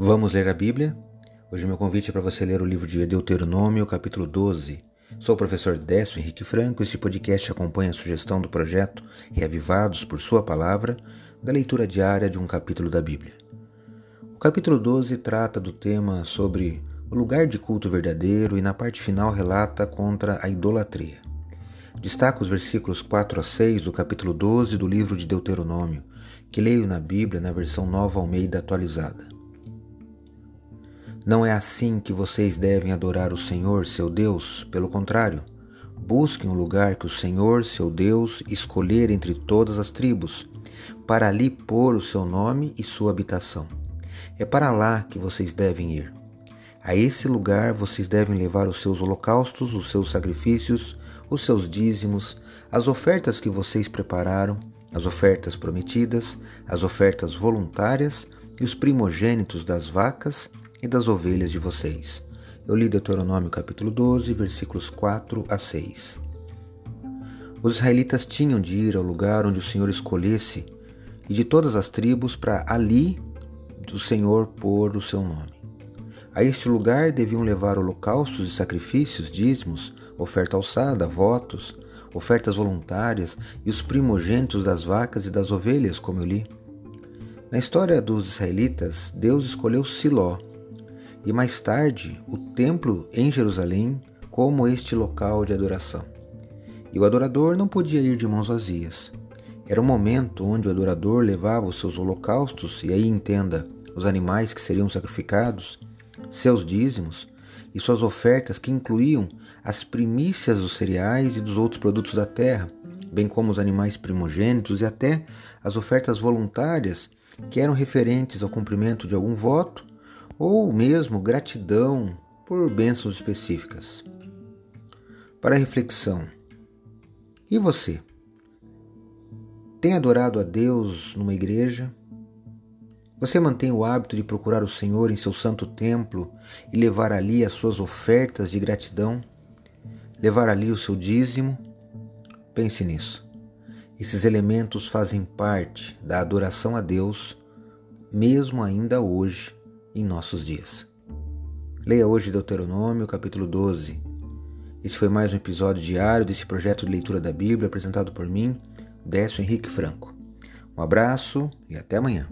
Vamos ler a Bíblia? Hoje meu convite é para você ler o livro de Deuteronômio, capítulo 12. Sou o professor Décio Henrique Franco e este podcast acompanha a sugestão do projeto Reavivados por Sua Palavra, da leitura diária de um capítulo da Bíblia. O capítulo 12 trata do tema sobre o lugar de culto verdadeiro e na parte final relata contra a idolatria. Destaco os versículos 4 a 6 do capítulo 12 do livro de Deuteronômio, que leio na Bíblia na versão Nova Almeida atualizada. Não é assim que vocês devem adorar o Senhor, seu Deus, pelo contrário, busquem o lugar que o Senhor, seu Deus, escolher entre todas as tribos, para ali pôr o seu nome e sua habitação. É para lá que vocês devem ir. A esse lugar vocês devem levar os seus holocaustos, os seus sacrifícios, os seus dízimos, as ofertas que vocês prepararam, as ofertas prometidas, as ofertas voluntárias e os primogênitos das vacas e das ovelhas de vocês. Eu li Deuteronômio capítulo 12, versículos 4 a 6. Os israelitas tinham de ir ao lugar onde o Senhor escolhesse e de todas as tribos para ali do Senhor pôr o seu nome. A este lugar deviam levar holocaustos e sacrifícios, dízimos, oferta alçada, votos, ofertas voluntárias e os primogênitos das vacas e das ovelhas, como eu li. Na história dos israelitas, Deus escolheu Siló e mais tarde o templo em Jerusalém como este local de adoração. E o adorador não podia ir de mãos vazias. Era o momento onde o adorador levava os seus holocaustos, e aí entenda os animais que seriam sacrificados, seus dízimos e suas ofertas que incluíam as primícias dos cereais e dos outros produtos da terra, bem como os animais primogênitos e até as ofertas voluntárias que eram referentes ao cumprimento de algum voto ou mesmo gratidão por bênçãos específicas. Para reflexão, e você? Tem adorado a Deus numa igreja? Você mantém o hábito de procurar o Senhor em seu santo templo e levar ali as suas ofertas de gratidão? Levar ali o seu dízimo? Pense nisso. Esses elementos fazem parte da adoração a Deus, mesmo ainda hoje, em nossos dias. Leia hoje Deuteronômio, capítulo 12. Esse foi mais um episódio diário desse projeto de leitura da Bíblia apresentado por mim, Décio Henrique Franco. Um abraço e até amanhã.